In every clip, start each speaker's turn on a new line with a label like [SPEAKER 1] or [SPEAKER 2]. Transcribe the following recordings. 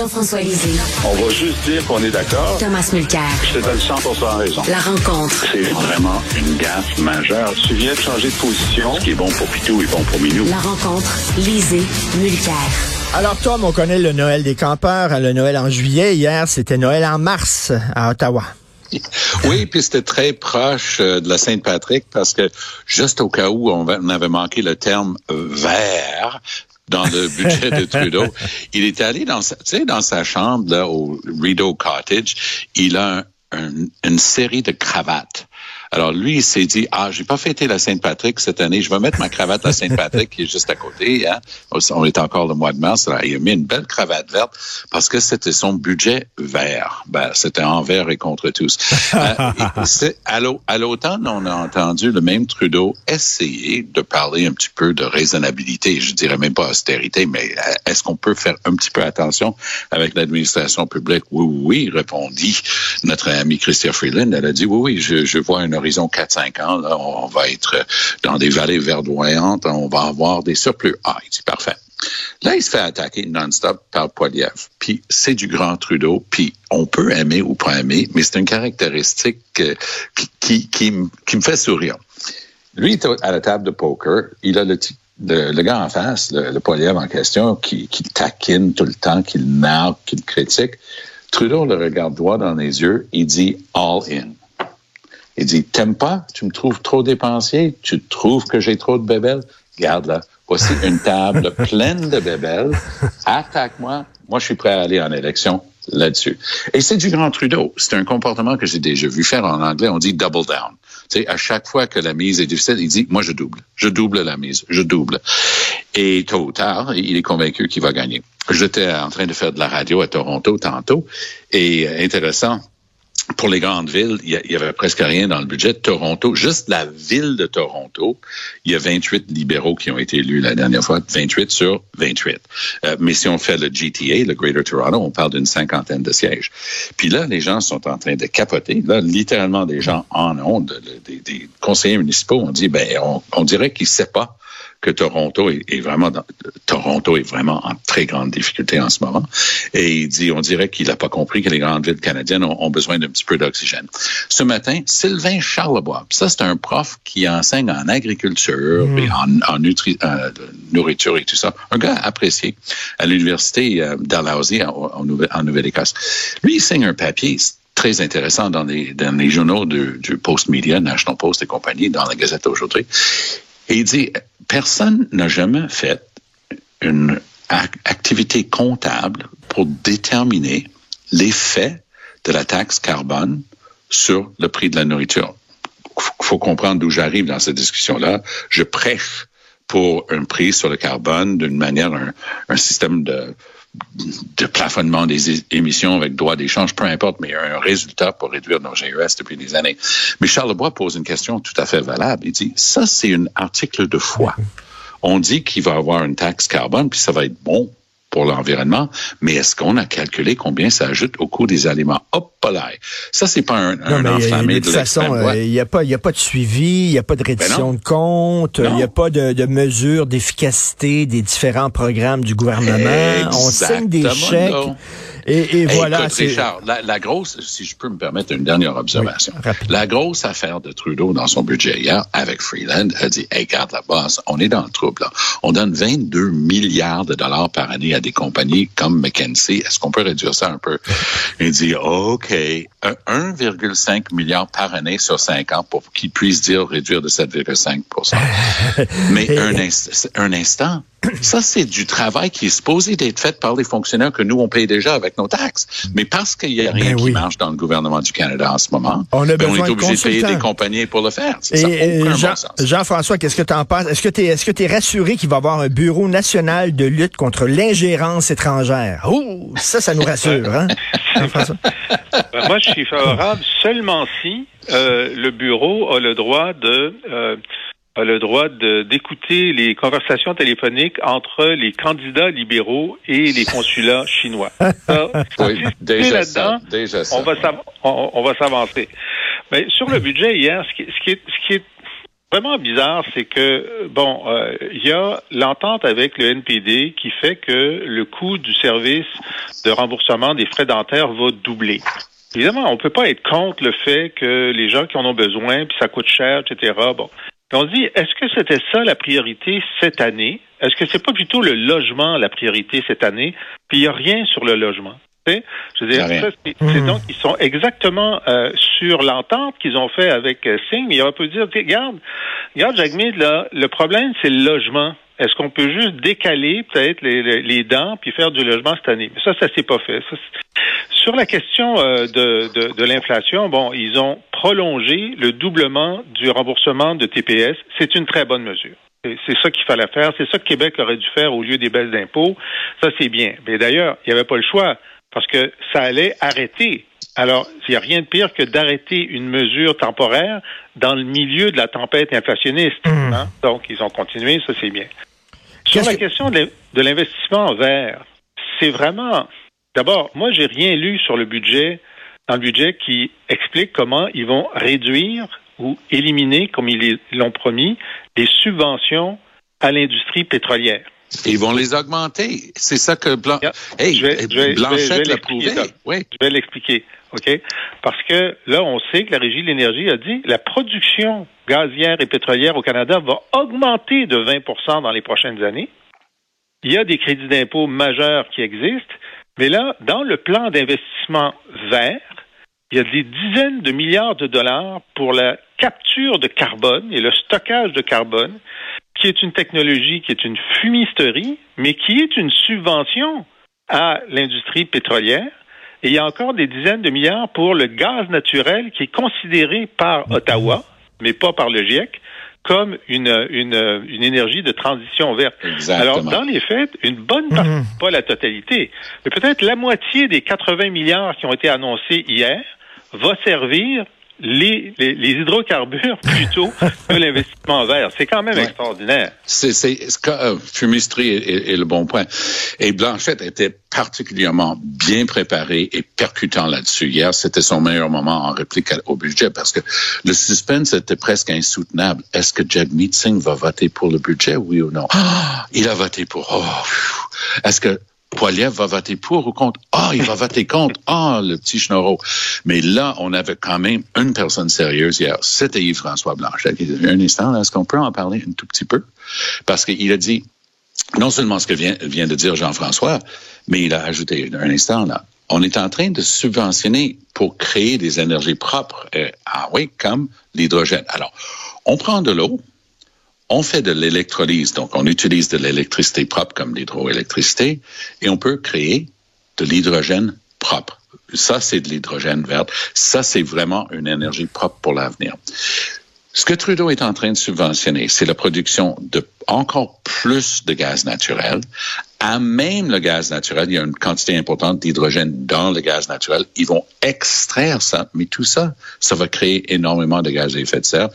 [SPEAKER 1] Jean-François Lisée.
[SPEAKER 2] On va juste dire qu'on est d'accord.
[SPEAKER 1] Thomas Mulcair.
[SPEAKER 2] Je te donne 100 raison.
[SPEAKER 1] La rencontre.
[SPEAKER 2] C'est vraiment une gaffe majeure. Tu viens de changer de position. Ce qui est bon pour Pitou est bon pour Minou.
[SPEAKER 1] La rencontre. Lisée. Mulcair.
[SPEAKER 3] Alors Tom, on connaît le Noël des campeurs, le Noël en juillet. Hier, c'était Noël en mars à Ottawa.
[SPEAKER 4] Oui, puis c'était très proche euh, de la Saint-Patrick parce que juste au cas où on, avait manqué le terme vert dans le budget de Trudeau, il est allé dans sa, dans sa chambre là, au Rideau Cottage, il a une série de cravates alors lui, il s'est dit, ah, j'ai pas fêté la Sainte-Patrick cette année, je vais mettre ma cravate à Sainte-Patrick qui est juste à côté. Hein? On est encore le mois de mars. Alors, il a mis une belle cravate verte parce que c'était son budget vert. Ben, c'était envers et contre tous. euh, à l'automne, on a entendu le même Trudeau essayer de parler un petit peu de raisonnabilité. Je dirais même pas austérité, mais euh, est-ce qu'on peut faire un petit peu attention avec l'administration publique? Oui, oui, répondit notre ami Christian Freeland. Elle a dit, oui, oui, je, je vois un horizon 4-5 ans, là, on va être dans des vallées verdoyantes, on va avoir des surplus. Ah, dit parfait. Là, il se fait attaquer non-stop par Poiliev. Puis c'est du grand Trudeau. Puis on peut aimer ou pas aimer, mais c'est une caractéristique euh, qui, me fait sourire. Lui, est à la table de poker. Il a le, gars en face, le, le en question, qui, qui taquine tout le temps, qui le nargue, qui le critique. Trudeau le regarde droit dans les yeux. Il dit all in. Il dit, t'aimes pas? Tu me trouves trop dépensier? Tu trouves que j'ai trop de bébelles? Regarde là, voici une table pleine de bébelles. Attaque-moi. Moi, je suis prêt à aller en élection là-dessus. Et c'est du grand Trudeau. C'est un comportement que j'ai déjà vu faire en anglais. On dit double down. Tu sais, à chaque fois que la mise est difficile, il dit, moi, je double. Je double la mise. Je double. Et tôt ou tard, il est convaincu qu'il va gagner. J'étais en train de faire de la radio à Toronto tantôt. Et euh, intéressant, pour les grandes villes, il y, avait presque rien dans le budget. Toronto, juste la ville de Toronto, il y a 28 libéraux qui ont été élus la dernière fois, 28 sur 28. Euh, mais si on fait le GTA, le Greater Toronto, on parle d'une cinquantaine de sièges. Puis là, les gens sont en train de capoter. Là, littéralement, des gens en ont, des, conseillers municipaux ont dit, ben, on, on dirait qu'ils ne savent pas que Toronto est, vraiment dans, Toronto est vraiment en très grande difficulté en ce moment. Et il dit, on dirait qu'il n'a pas compris que les grandes villes canadiennes ont, besoin d'un petit peu d'oxygène. Ce matin, Sylvain Charlebois, ça c'est un prof qui enseigne en agriculture mm. et en, en euh, nourriture et tout ça, un gars apprécié à l'université euh, d'Alhousie en, Nouvelle-Écosse. Lui, il signe un papier très intéressant dans les, dans les journaux du, du Post Media, National Post et compagnie, dans la Gazette aujourd'hui. Et il dit, personne n'a jamais fait une activité comptable pour déterminer l'effet de la taxe carbone sur le prix de la nourriture. Il faut comprendre d'où j'arrive dans cette discussion-là. Je prêche pour un prix sur le carbone d'une manière, un, système de, de plafonnement des émissions avec droit d'échange, peu importe, mais il y a un résultat pour réduire nos GES depuis des années. Mais Charles Lebois pose une question tout à fait valable. Il dit, ça, c'est un article de foi. On dit qu'il va avoir une taxe carbone, puis ça va être bon pour l'environnement, mais est-ce qu'on a calculé combien ça ajoute au coût des aliments? Hop là! Ça, c'est pas un, un enflammé
[SPEAKER 3] de, toute façon, euh, il n'y a, pas, y a pas de suivi, il n'y a pas de ben reddition de compte, il n'y a pas de, de mesure d'efficacité des différents programmes du gouvernement. On signe des chèques. Et, voilà.
[SPEAKER 4] Richard, la, grosse, si je peux me permettre une dernière observation, la grosse affaire de Trudeau dans son budget hier avec Freeland a dit, hey, garde la base, on est dans le trouble. Là. On donne 22 milliards de dollars par année à des compagnies comme McKinsey. Est-ce qu'on peut réduire ça un peu? Il dit, OK, 1,5 milliard par année sur 5 ans pour qu'il puisse dire réduire de 7,5% Mais un, un instant, ça, c'est du travail qui est supposé d'être fait par les fonctionnaires que nous, on paye déjà avec nos taxes. Mais parce qu'il n'y a rien ben qui marche dans le gouvernement du Canada en ce moment, on, ben, est obligé de, payer des compagnies pour le faire.
[SPEAKER 3] Et, Jean, françois qu'est-ce que tu en penses? Est-ce que tu es, est-ce que tu es rassuré qu'il va y avoir un bureau national de lutte contre l'ingérence étrangère? Oh, ça, ça nous rassure, hein?
[SPEAKER 5] Jean-François? Ben, moi, je suis favorable seulement si euh, le bureau a le droit de... Euh, a le droit d'écouter les conversations téléphoniques entre les candidats libéraux et les consulats chinois.
[SPEAKER 4] oui, déjà ça, déjà
[SPEAKER 5] On va, on, va s'avancer. Mais sur le budget hier, ce qui, ce qui est, ce qui est vraiment bizarre, c'est que bon, euh, il y a l'entente avec le NPD qui fait que le coût du service de remboursement des frais dentaires va doubler. Évidemment, on peut pas être contre le fait que les gens qui en ont besoin, puis ça coûte cher, etc. Bon, on se dit, est-ce que c'était ça la priorité cette année? Est-ce que c'est pas plutôt le logement la priorité cette année? Puis il y a rien sur le logement. Je veux dire, c'est hmm. donc ils sont exactement euh, sur l'entente qu'ils ont fait avec euh, Singh. Mais on peut dire, regarde, regarde, Jagmeet, là, le problème, c'est le logement. Est-ce qu'on peut juste décaler peut-être les, dents puis faire du logement cette année? Mais ça, ça s'est pas fait. sur la question euh, de, de, de l'inflation, bon, ils ont prolongé le doublement du remboursement de TPS. C'est une très bonne mesure. C'est ça qu'il fallait faire. C'est ça que Québec aurait dû faire au lieu des baisses d'impôts. Ça, c'est bien. Mais d'ailleurs, il n'y avait pas le choix parce que ça allait arrêter. Alors, il n'y a rien de pire que d'arrêter une mesure temporaire dans le milieu de la tempête inflationniste. Hmm. Hein. Donc, ils ont continué, ça c'est bien. Sur la question de l'investissement vert, c'est vraiment... D'abord, moi, j'ai rien lu sur le budget, dans le budget qui explique comment ils vont réduire ou éliminer, comme ils l'ont promis, les subventions à l'industrie pétrolière.
[SPEAKER 4] Ils vont les augmenter. C'est ça que Blanc... hey,
[SPEAKER 5] je vais, Blanchette l'a prouvé. Oui. Je vais l'expliquer. OK? Parce que là, on sait que la Régie de l'énergie a dit la production gazière et pétrolière au Canada va augmenter de 20% dans les prochaines années. Il y a des crédits d'impôt majeurs qui existent, mais là, dans le plan d'investissement vert, il y a des dizaines de milliards de dollars pour la capture de carbone et le stockage de carbone qui est une technologie qui est une fumisterie, mais qui est une subvention à l'industrie pétrolière. Et il y a encore des dizaines de milliards pour le gaz naturel qui est considéré par Ottawa, mais pas par le GIEC, comme une, une, une énergie de transition verte. Alors, dans les faits, une bonne partie, mhm. pas la totalité, mais peut-être la moitié des 80 milliards qui ont été annoncés hier va servir les, les, hydrocarbures plutôt que l'investissement vert. C'est quand même extraordinaire.
[SPEAKER 4] C'est, c'est, euh, fumisterie est, le bon point. Et Blanchette était particulièrement bien préparé et percutant là-dessus. Hier, c'était son meilleur moment en réplique au budget parce que le suspense était presque insoutenable. Est-ce que Jagmeet Singh va voter pour le budget, oui ou non? Ah, il a voté pour. Oh, Est-ce que Poiliev va voter pour ou contre? Ah, il va voter contre. Ah, le petit schnorro. Mais là, on avait quand même une personne sérieuse hier. C'était Yves-François Blanchet. Un instant, est-ce qu'on peut en parler un tout petit peu? Parce qu'il a dit non seulement ce que vient, de dire Jean-François, mais il a ajouté un instant là. On est en train de subventionner pour créer des énergies propres. Euh, ah oui, comme l'hydrogène. Alors, on prend de l'eau, on fait de l'électrolyse, donc on utilise de l'électricité propre comme l'hydroélectricité, et on peut créer de l'hydrogène propre. Ça, c'est de l'hydrogène vert. Ça, c'est vraiment une énergie propre pour l'avenir. Ce que Trudeau est en train de subventionner, c'est la production de encore plus de gaz naturel. À même le gaz naturel, il y a une quantité importante d'hydrogène dans le gaz naturel. Ils vont extraire ça, mais tout ça, ça va créer énormément de gaz à effet de serre.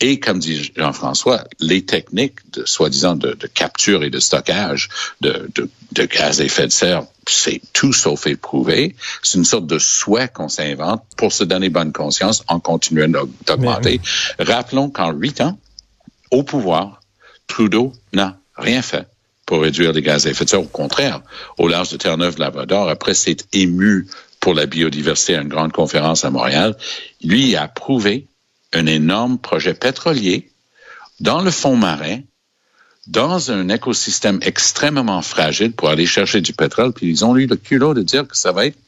[SPEAKER 4] Et comme dit Jean-François, les techniques de soi-disant de, capture et de stockage de, de gaz à effet de serre c'est tout sauf éprouvé. C'est une sorte de souhait qu'on s'invente pour se donner bonne conscience en continuant d'augmenter. Rappelons qu'en huit ans, au pouvoir, Trudeau n'a rien fait pour réduire les gaz à effet de serre. Au contraire, au large de Terre-Neuve-Labrador, après s'être ému pour la biodiversité à une grande conférence à Montréal, lui a approuvé un énorme projet pétrolier dans le fond marin dans un écosystème extrêmement fragile pour aller chercher du pétrole, puis ils ont eu le culot de dire que ça va être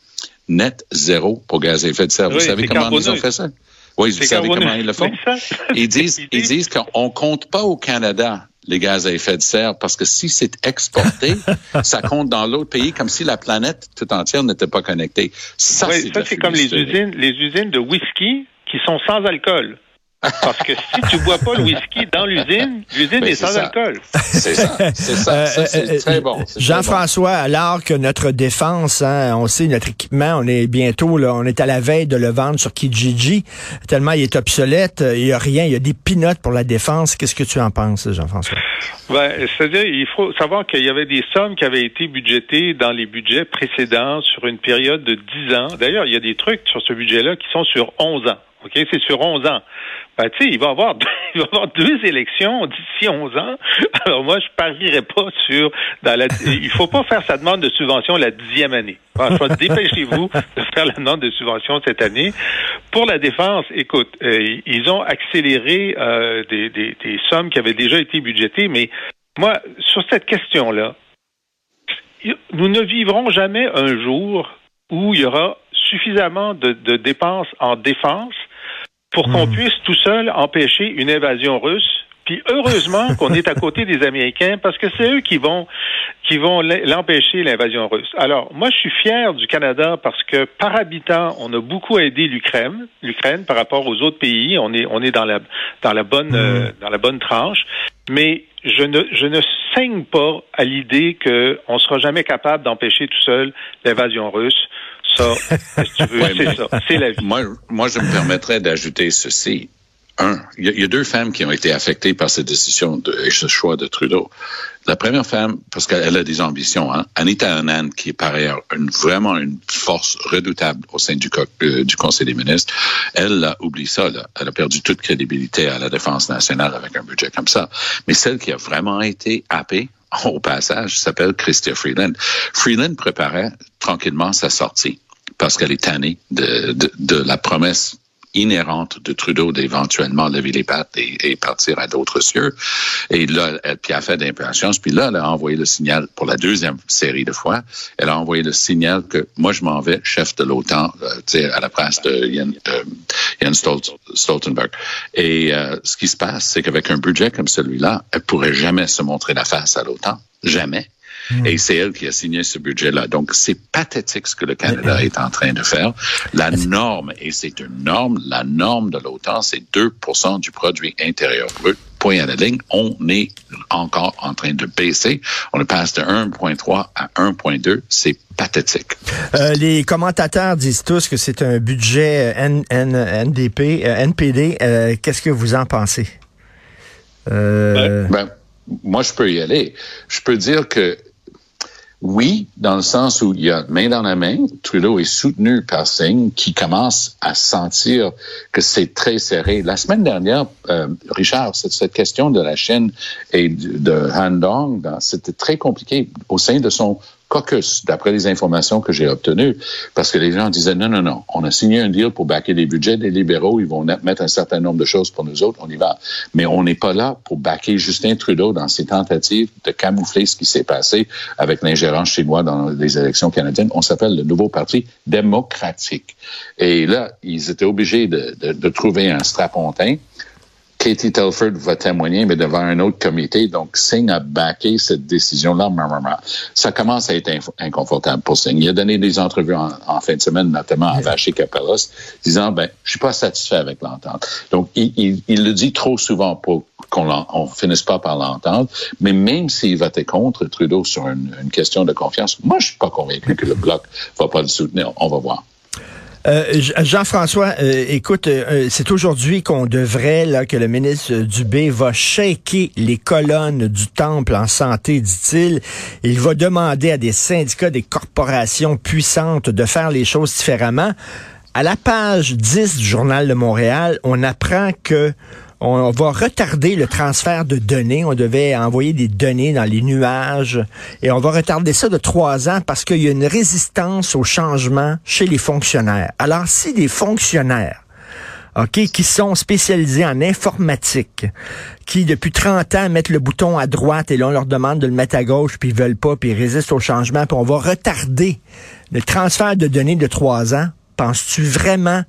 [SPEAKER 4] net zéro pour gaz à effet de serre. vous savez comment ils ont fait ça? Oui, vous savez comment ils le font? Ils disent, ils disent qu'on compte pas au Canada les gaz à effet de serre parce que si c'est exporté, ça compte dans l'autre pays comme si la planète tout entière n'était pas connectée.
[SPEAKER 5] Ça, c'est comme les usines, les usines de whisky qui sont sans alcool. Parce que si tu bois pas le whisky dans l'usine, l'usine est, sans alcool.
[SPEAKER 4] C'est ça, c'est ça. ça c'est euh, très bon.
[SPEAKER 3] Jean-François, alors que notre défense, hein, on sait notre équipement, on est bientôt là, on est à la veille de le vendre sur Kijiji, tellement il est obsolète, il y a rien, il y a des pinottes pour la défense. Qu'est-ce que tu en penses, Jean-François?
[SPEAKER 5] Ben, c'est-à-dire, il faut savoir qu'il y avait des sommes qui avaient été budgétées dans les budgets précédents sur une période de 10 ans. D'ailleurs, il y a des trucs sur ce budget-là qui sont sur 11 ans. OK? C'est sur 11 ans. Ben, tu sais, il va avoir il va avoir deux élections d'ici 11 ans. Alors moi, je parierais pas sur dans la il faut pas faire sa demande de subvention la dixième année. dépêchez-vous de faire la demande de subvention cette année. Pour la défense, écoute, euh, ils ont accéléré euh, des, des, des sommes qui avaient déjà été budgétées, mais moi, sur cette question-là, nous ne vivrons jamais un jour où il y aura suffisamment de, de dépenses en défense pour qu'on hmm. puisse tout seul empêcher une invasion russe. Puis heureusement qu'on est à côté des Américains parce que c'est eux qui vont qui vont l'empêcher l'invasion russe. Alors moi je suis fier du Canada parce que par habitant on a beaucoup aidé l'Ukraine, l'Ukraine par rapport aux autres pays. On est on est dans la dans la bonne hmm. euh, dans la bonne tranche. Mais je ne je ne saigne pas à l'idée qu'on ne sera jamais capable d'empêcher tout seul l'invasion russe. Ça, c'est ça. C'est la vie.
[SPEAKER 4] Moi, moi, je me permettrais d'ajouter ceci. Un, il y, a deux femmes qui ont été affectées par cette décision de, et ce choix de Trudeau. La première femme, parce qu'elle a des ambitions, hein, Anita Anand, qui est par ailleurs une, vraiment une force redoutable au sein du, euh, du Conseil des ministres, elle a oublié ça. Là. Elle a perdu toute crédibilité à la défense nationale avec un budget comme ça. Mais celle qui a vraiment été happée au passage s'appelle Christia Freeland. Freeland préparait tranquillement sa sortie parce qu'elle est tannée de, la promesse inhérente de Trudeau d'éventuellement lever les pattes et, partir à d'autres cieux. Et là, elle, puis a fait d'impatience. Puis là, elle a envoyé le signal pour la deuxième série de fois. Elle a envoyé le signal que moi, je m'en vais chef de l'OTAN, euh, à la place de Jens, Stoltenberg. Et euh, ce qui se passe, c'est qu'avec un budget comme celui-là, elle pourrait jamais se montrer la face à l'OTAN. Jamais. Hmm. Et c'est elle qui a signé ce budget-là. Donc, c'est pathétique ce que le Canada est en train de faire. La norme, et c'est une norme, la norme de l'OTAN, c'est 2% du produit intérieur brut point à la ligne, on est encore en train de baisser. On passe de 1,3 à 1,2. C'est pathétique.
[SPEAKER 3] Euh, les commentateurs disent tous que c'est un budget NDP, NPD. Euh, euh, qu'est-ce que vous en pensez?
[SPEAKER 4] Ben, ben, moi, je peux y aller. Je peux dire que oui, dans le sens où il y a main dans la main, Trudeau est soutenu par Singh, qui commence à sentir que c'est très serré. La semaine dernière, euh, Richard, cette, question de la Chine et de, de Han Dong, ben, c'était très compliqué au sein de son caucus, d'après les informations que j'ai obtenues, parce que les gens disaient non, non, non, on a signé un deal pour backer les budgets des libéraux, ils vont mettre un certain nombre de choses pour nous autres, on y va. Mais on n'est pas là pour backer Justin Trudeau dans ses tentatives de camoufler ce qui s'est passé avec l'ingérence chinoise dans les élections canadiennes. On s'appelle le nouveau parti démocratique. Et là, ils étaient obligés de, de, de trouver un strapontin Katie Telford va témoigner, mais devant un autre comité. Donc, Singh a backé cette décision-là. Ça commence à être inconfortable pour Singh. Il a donné des entrevues en, fin de semaine, notamment à Vaché Capelos, disant, ben, je suis pas satisfait avec l'entente. Donc, il, le dit trop souvent pour qu'on finisse pas par l'entendre. Mais même s'il votait contre Trudeau sur une, une, question de confiance, moi, je suis pas convaincu que le Bloc va pas le soutenir. On va voir.
[SPEAKER 3] Euh, Jean-François, euh, écoute, euh, c'est aujourd'hui qu'on devrait, là, que le ministre Dubé va shaker les colonnes du temple en santé, dit-il. Il va demander à des syndicats, des corporations puissantes de faire les choses différemment. À la page 10 du Journal de Montréal, on apprend que on va retarder le transfert de données. On devait envoyer des données dans les nuages et on va retarder ça de trois ans parce qu'il y a une résistance au changement chez les fonctionnaires. Alors, si des fonctionnaires OK, qui sont spécialisés en informatique, qui depuis 30 ans mettent le bouton à droite et là on leur demande de le mettre à gauche puis ils veulent pas puis ils résistent au changement puis on va retarder le transfert de données de trois ans. Penses-tu vraiment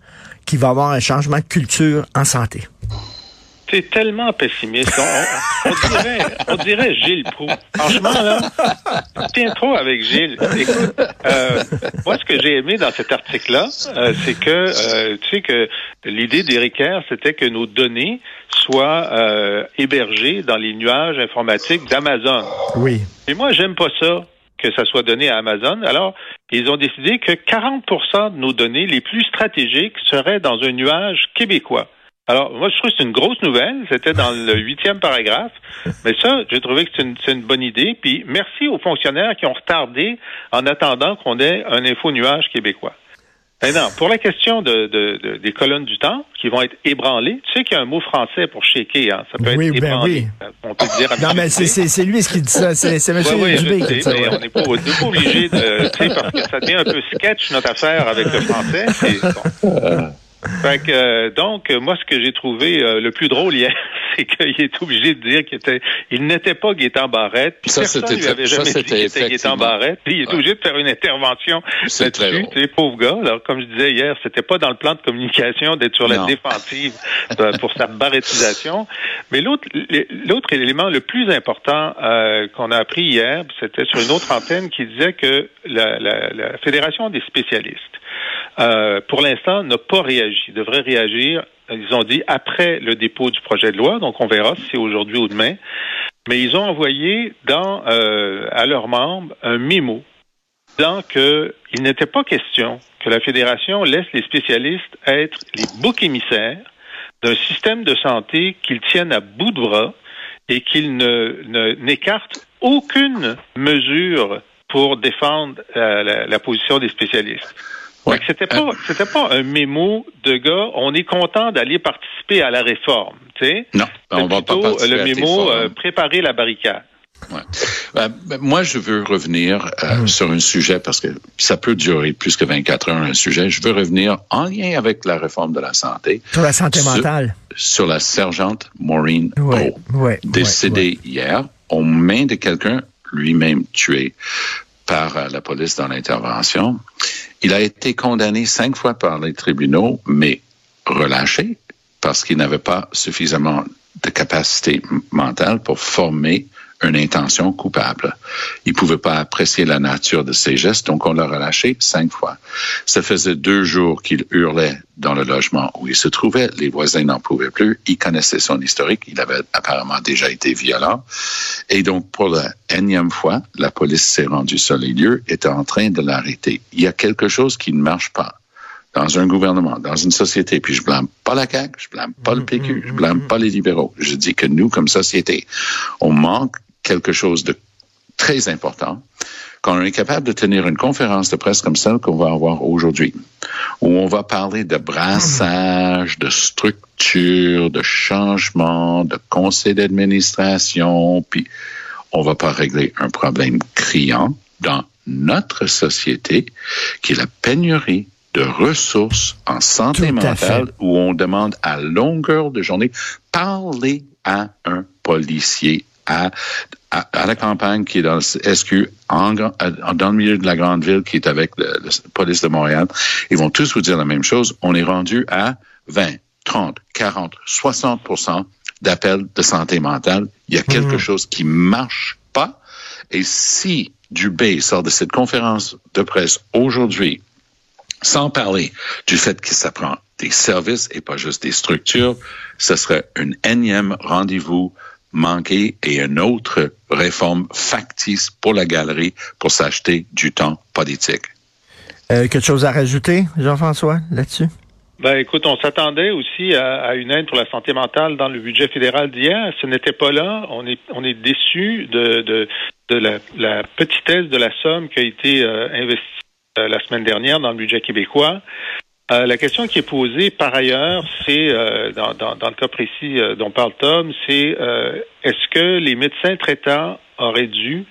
[SPEAKER 3] qu'il va y avoir un changement de culture en santé?
[SPEAKER 5] C'est tellement pessimiste. On, dirait, on dirait Gilles Proux. Franchement, là, tiens trop avec Gilles. Écoute, euh, moi, ce que j'ai aimé dans cet article-là, euh, c'est que, euh, tu sais que l'idée d'Éric c'était que nos données soient hébergées dans les nuages informatiques d'Amazon.
[SPEAKER 3] Oui.
[SPEAKER 5] Et moi, j'aime pas ça que ça soit donné à Amazon. Alors, ils ont décidé que 40% de nos données les plus stratégiques seraient dans un nuage québécois. Alors, moi, je trouve que c'est une grosse nouvelle. C'était dans le huitième paragraphe. Mais ça, j'ai trouvé que c'est une, une, bonne idée. Puis, merci aux fonctionnaires qui ont retardé en attendant qu'on ait un info nuage québécois. non, pour la question de, des colonnes du temps qui vont être ébranlées, tu sais qu'il y a un mot français pour shaker, hein? ça peut être
[SPEAKER 3] oui, ben
[SPEAKER 5] ébranlé.
[SPEAKER 3] Ben oui. On peut dire non, mais c'est lui ce qui dit ça, c'est M.
[SPEAKER 5] oui, Dubé qui dit ça. Mais on n'est pas, pas, obligé de, tu sais, parce que ça devient un peu sketch notre affaire avec le français. Bon. Fait que, euh, donc, moi, ce que j'ai trouvé euh, le plus drôle hier, c'est qu'il est obligé de dire qu'il était, il n'était pas Gaétan Barrette. Puis ça, personne lui avait jamais dit qu'il était Gaétan Barrette. Puis il est obligé de faire une intervention. C'est pauvre gars. Alors, comme je disais hier, c'était pas dans le plan de communication d'être sur la défensive euh, pour sa barrettisation. Mais l'autre, l'autre élément le plus important qu'on a appris hier, c'était sur une autre antenne qui disait que la, la, la Fédération des spécialistes euh, pour l'instant, n'a pas réagi. Ils devraient réagir, ils ont dit, après le dépôt du projet de loi, donc on verra si c'est aujourd'hui ou demain. Mais ils ont envoyé dans, euh, à leurs membres un mémo disant qu'il n'était pas question que la Fédération laisse les spécialistes être les boucs émissaires d'un système de santé qu'ils tiennent à bout de bras et qu'ils ne, n'écartent aucune mesure pour défendre euh, la, la position des spécialistes. Ouais. C'était pas, c'était pas un mémo de gars. On est content d'aller participer à la réforme, tu sais.
[SPEAKER 4] Non, on va pas
[SPEAKER 5] le mémo euh, préparer la barricade.
[SPEAKER 4] Ouais. Ben, ben, moi, je veux revenir euh, mm. sur un sujet parce que ça peut durer plus que 24 heures un sujet. Je veux revenir en lien avec la réforme de la santé.
[SPEAKER 3] Sur la santé mentale.
[SPEAKER 4] Sur la sergente Maureen ouais, ouais, décédée hier aux mains de quelqu'un lui-même tué par euh, la police dans l'intervention. Il a été condamné cinq fois par les tribunaux, mais relâché parce qu'il n'avait pas suffisamment de capacité mentale pour former une intention coupable. Il pouvait pas apprécier la nature de ses gestes, donc on l'a relâché cinq fois. Ça faisait deux jours qu'il hurlait dans le logement où il se trouvait. Les voisins n'en pouvaient plus. Il connaissait son historique. Il avait apparemment déjà été violent. Et donc, pour la énième fois, la police s'est rendue sur les lieux, était en train de l'arrêter. Il y a quelque chose qui ne marche pas dans un gouvernement, dans une société, puis je blâme pas la CAQ, je blâme pas le PQ, je blâme pas les libéraux. Je dis que nous, comme société, on manque quelque chose de très important quand on est capable de tenir une conférence de presse comme celle qu'on va avoir aujourd'hui, où on va parler de brassage, de structure, de changement, de conseil d'administration, puis on va pas régler un problème criant dans notre société, qui est la pénurie de ressources en santé mentale, où on demande à longueur de journée, parler à un policier à, à, la campagne qui est dans le SQ, en, dans le milieu de la grande ville qui est avec la police de Montréal. Ils vont tous vous dire la même chose. On est rendu à 20, 30, 40, 60% d'appels de santé mentale. Il y a quelque mhm. chose qui marche pas. Et si Dubé sort de cette conférence de presse aujourd'hui, sans parler du fait que ça prend des services et pas juste des structures, ce serait un énième rendez-vous manqué et une autre réforme factice pour la galerie pour s'acheter du temps politique.
[SPEAKER 3] Euh, quelque chose à rajouter, Jean-François, là-dessus?
[SPEAKER 5] Ben, écoute, on s'attendait aussi à, une aide pour la santé mentale dans le budget fédéral d'hier. Ce n'était pas là. On est, on est déçu de, de, de la, la, petitesse de la somme qui a été euh, investie euh, la semaine dernière dans le budget québécois. Euh, la question qui est posée par ailleurs, c'est euh, dans, dans, dans, le cas précis euh, dont parle Tom, c'est est-ce que les médecins traitants auraient dû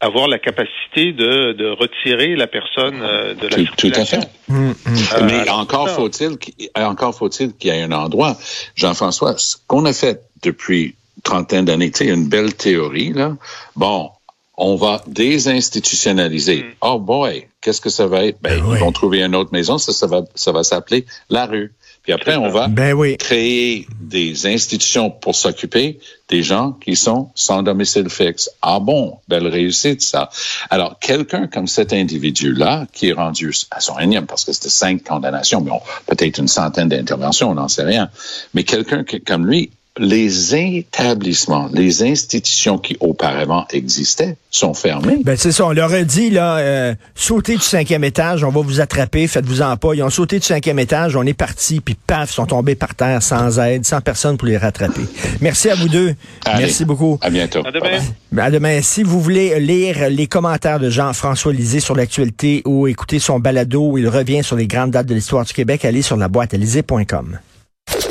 [SPEAKER 5] avoir la capacité de, de, retirer la personne de la tout, circulation.
[SPEAKER 4] Tout à fait. Hum. Mais encore faut-il encore faut-il qu'il y ait un endroit. Jean-François, ce qu'on a fait depuis trentaine d'années, tu sais, une belle théorie là. Bon, on va désinstitutionnaliser. Mm. Oh boy, qu'est-ce que ça va être? Ben, ben ils vont trouver une autre maison, ça, ça va, ça va s'appeler la rue. Puis après, on va
[SPEAKER 3] ben
[SPEAKER 4] créer des institutions pour s'occuper des gens qui sont sans domicile fixe. Ah bon, belle réussite, ça. Alors, quelqu'un comme cet individu-là, qui est rendu à son énième, parce que c'était cinq condamnations, mais peut-être une centaine d'interventions, on n'en sait rien, mais quelqu'un comme lui les établissements, les institutions qui auparavant existaient sont fermées.
[SPEAKER 3] Ben c'est ça, on leur a dit là, euh, sautez du cinquième étage, on va vous attraper, faites-vous en pas. Ils ont sauté du cinquième étage, on est parti, puis paf, sont tombés par terre sans aide, sans personne pour les rattraper. Merci à vous deux. Merci beaucoup.
[SPEAKER 4] À bientôt.
[SPEAKER 5] À demain.
[SPEAKER 3] Ben, à demain. Si vous voulez lire les commentaires de Jean-François Lisée sur l'actualité ou écouter son balado où il revient sur les grandes dates de l'histoire du Québec, allez sur la boîte